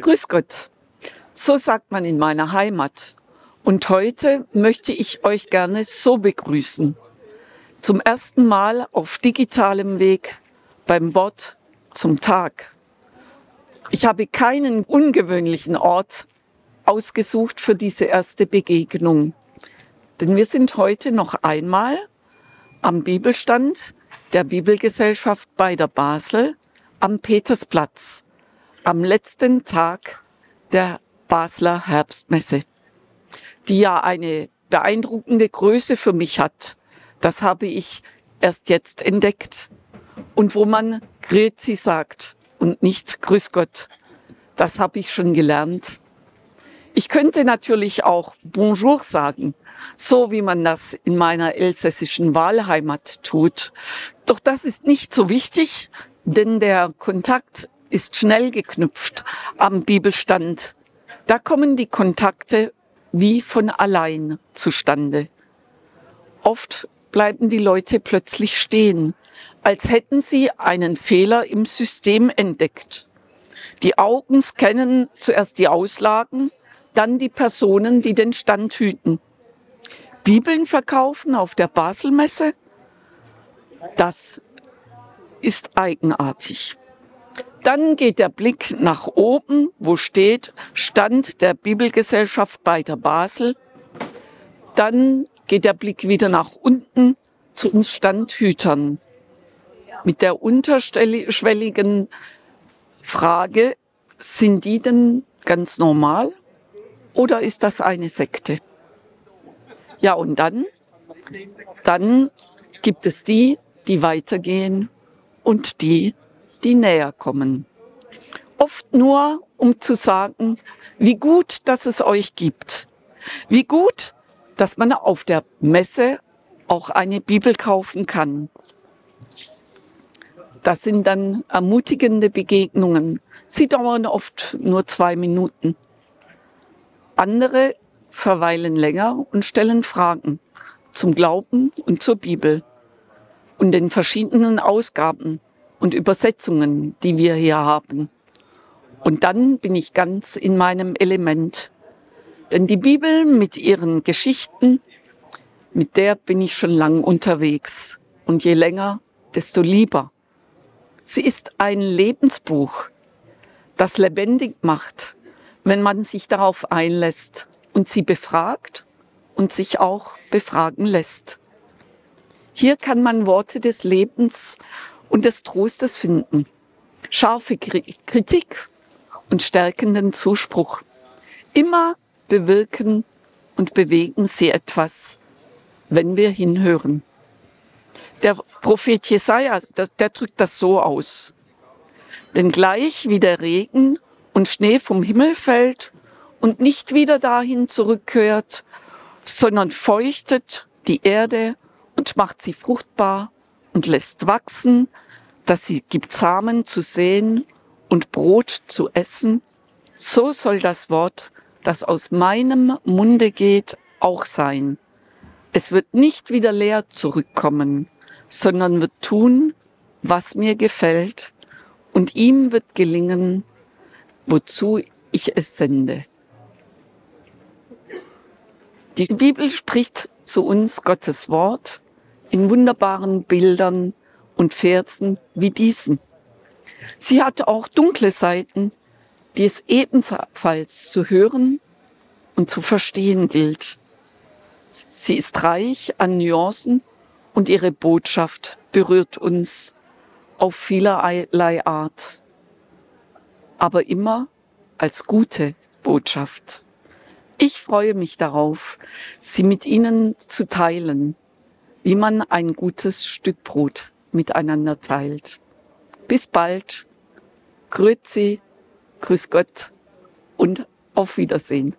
Grüß Gott. So sagt man in meiner Heimat. Und heute möchte ich euch gerne so begrüßen. Zum ersten Mal auf digitalem Weg beim Wort zum Tag. Ich habe keinen ungewöhnlichen Ort ausgesucht für diese erste Begegnung. Denn wir sind heute noch einmal am Bibelstand der Bibelgesellschaft bei der Basel am Petersplatz am letzten Tag der Basler Herbstmesse, die ja eine beeindruckende Größe für mich hat. Das habe ich erst jetzt entdeckt. Und wo man Grezi sagt und nicht Grüß Gott, das habe ich schon gelernt. Ich könnte natürlich auch Bonjour sagen, so wie man das in meiner elsässischen Wahlheimat tut. Doch das ist nicht so wichtig, denn der Kontakt ist schnell geknüpft am Bibelstand. Da kommen die Kontakte wie von allein zustande. Oft bleiben die Leute plötzlich stehen, als hätten sie einen Fehler im System entdeckt. Die Augen scannen zuerst die Auslagen, dann die Personen, die den Stand hüten. Bibeln verkaufen auf der Baselmesse? Das ist eigenartig. Dann geht der Blick nach oben, wo steht Stand der Bibelgesellschaft bei der Basel. Dann geht der Blick wieder nach unten zu uns Standhütern mit der unterschwelligen Frage, sind die denn ganz normal oder ist das eine Sekte? Ja, und dann, dann gibt es die, die weitergehen und die, die näher kommen. Oft nur, um zu sagen, wie gut, dass es euch gibt. Wie gut, dass man auf der Messe auch eine Bibel kaufen kann. Das sind dann ermutigende Begegnungen. Sie dauern oft nur zwei Minuten. Andere verweilen länger und stellen Fragen zum Glauben und zur Bibel und den verschiedenen Ausgaben und Übersetzungen, die wir hier haben. Und dann bin ich ganz in meinem Element. Denn die Bibel mit ihren Geschichten, mit der bin ich schon lang unterwegs. Und je länger, desto lieber. Sie ist ein Lebensbuch, das lebendig macht, wenn man sich darauf einlässt und sie befragt und sich auch befragen lässt. Hier kann man Worte des Lebens und des Trostes finden, scharfe Kritik und stärkenden Zuspruch. Immer bewirken und bewegen sie etwas, wenn wir hinhören. Der Prophet Jesaja, der, der drückt das so aus. Denn gleich wie der Regen und Schnee vom Himmel fällt und nicht wieder dahin zurückkehrt, sondern feuchtet die Erde und macht sie fruchtbar und lässt wachsen, dass sie gibt Samen zu sehen und Brot zu essen, so soll das Wort, das aus meinem Munde geht, auch sein. Es wird nicht wieder leer zurückkommen, sondern wird tun, was mir gefällt, und ihm wird gelingen, wozu ich es sende. Die Bibel spricht zu uns Gottes Wort in wunderbaren Bildern und Versen wie diesen. Sie hat auch dunkle Seiten, die es ebenfalls zu hören und zu verstehen gilt. Sie ist reich an Nuancen und ihre Botschaft berührt uns auf vielerlei Art, aber immer als gute Botschaft. Ich freue mich darauf, sie mit Ihnen zu teilen, wie man ein gutes Stück Brot miteinander teilt. Bis bald. Grüezi, grüß Gott und auf Wiedersehen.